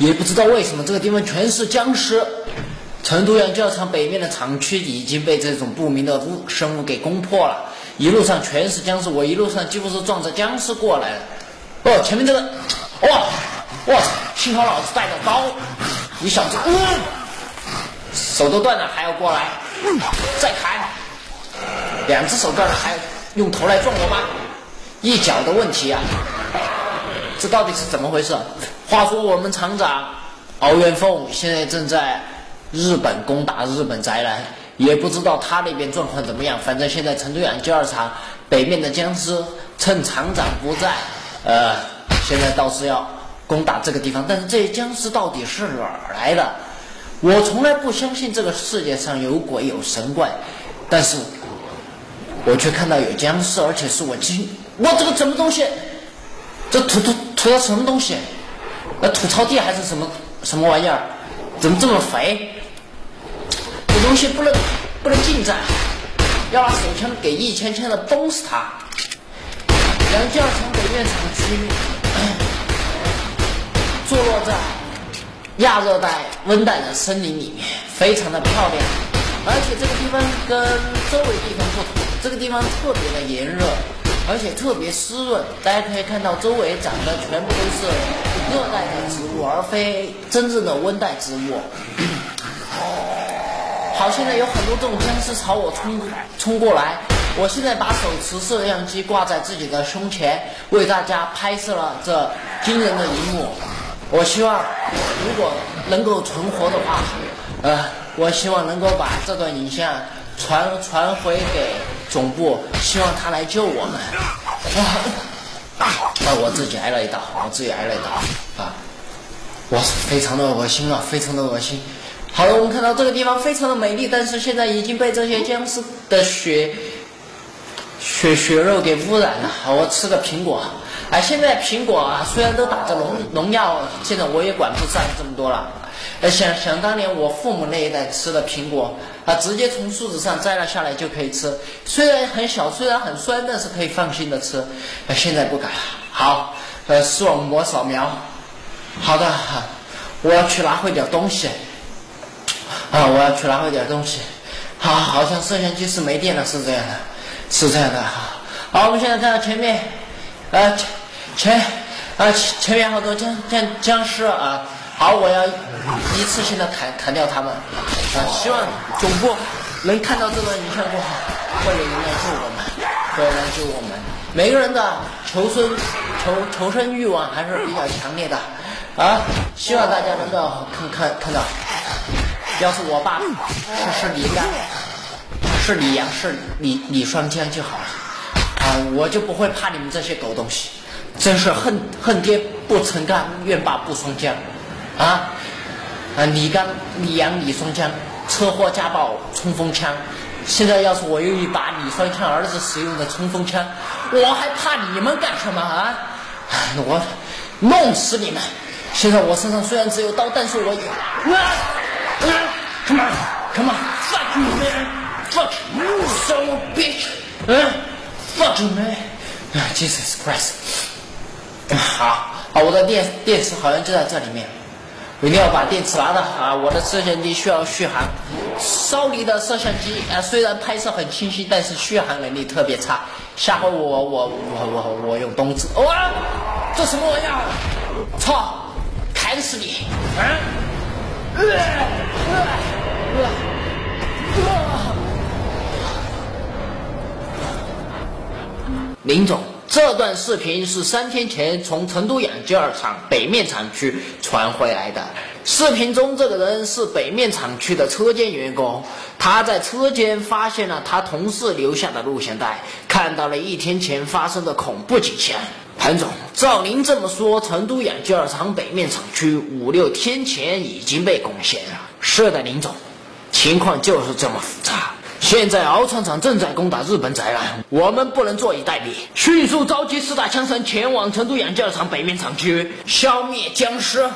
也不知道为什么这个地方全是僵尸。成都洋教场北面的厂区已经被这种不明的物生物给攻破了，一路上全是僵尸，我一路上几乎是撞着僵尸过来的。哦，前面这个，哇，哇，幸好老子带着刀，你小子，嗯，手都断了还要过来，再砍，两只手断了还要用头来撞我吗？一脚的问题啊，这到底是怎么回事？话说我们厂长敖元凤现在正在。日本攻打日本宅男，也不知道他那边状况怎么样。反正现在成都养鸡二厂北面的僵尸趁厂长不在，呃，现在倒是要攻打这个地方。但是这些僵尸到底是哪儿来的？我从来不相信这个世界上有鬼有神怪，但是我却看到有僵尸，而且是我亲，我这个什么东西？这土土土的什么东西？那吐槽地还是什么什么玩意儿？怎么这么肥？这东西不能不能近战，要拿手枪给一枪枪的崩死他。杨家厂北面厂区坐落在亚热带温带的森林里面，非常的漂亮。而且这个地方跟周围地方不同，这个地方特别的炎热，而且特别湿润。大家可以看到，周围长的全部都是热带的植物，而非真正的温带植物。好，现在有很多这种僵尸朝我冲冲过来，我现在把手持摄像机挂在自己的胸前，为大家拍摄了这惊人的一幕。我希望如果能够存活的话，呃，我希望能够把这段影像传传回给总部，希望他来救我们。啊，我自己挨了一刀，我自己挨了一刀啊！我，非常的恶心啊，非常的恶心。好了，我们看到这个地方非常的美丽，但是现在已经被这些僵尸的血血血肉给污染了。好，我吃个苹果。哎，现在苹果啊，虽然都打着农农药，现在我也管不上这么多了。呃，想想当年我父母那一代吃的苹果啊，直接从树枝上摘了下来就可以吃，虽然很小，虽然很酸，但是可以放心的吃。呃，现在不敢了。好，呃，视网膜扫描。好的，我要去拿回点东西。啊，我要去拿回点东西。好，好像摄像机是没电了，是这样的，是这样的。好，我们现在看到前面，呃，前，呃，前面好多僵僵僵尸啊。好，我要一次性的砍砍掉他们。啊，希望总部能看到这段影像过后，会有人来救我们，会有人来救我们。每个人的求生求求生欲望还是比较强烈的。啊，希望大家能够看看看到。要是我爸是是李刚，是李阳，是李李双江就好了，啊，我就不会怕你们这些狗东西，真是恨恨爹不成钢，怨爸不双江，啊，啊，李刚、李阳、李双江，车祸家暴冲锋枪，现在要是我有一把李双枪儿子使用的冲锋枪，我还怕你们干什么啊？我弄死你们！现在我身上虽然只有刀，但是我有。Come on, come on, fuck you, man, fuck you, so bitch, 嗯，fuck you, man, Jesus Christ，好，好，我的电电池好像就在这里面，我一定要把电池拿到啊！我的摄像机需要续航，少尼的摄像机啊，虽然拍摄很清晰，但是续航能力特别差。下回我我我我我用东芝，哇，这什么玩意儿？操，砍死你！啊！林总，这段视频是三天前从成都养鸡二厂北面厂区传回来的。视频中，这个人是北面厂区的车间员工，他在车间发现了他同事留下的录像带，看到了一天前发生的恐怖景象。潘总，照您这么说，成都养鸡二厂北面厂区五六天前已经被攻陷了。是的，林总，情况就是这么复杂。现在敖厂长正在攻打日本宅男，我们不能坐以待毙，迅速召集四大枪神前往成都养鸡场北面厂区，消灭僵尸。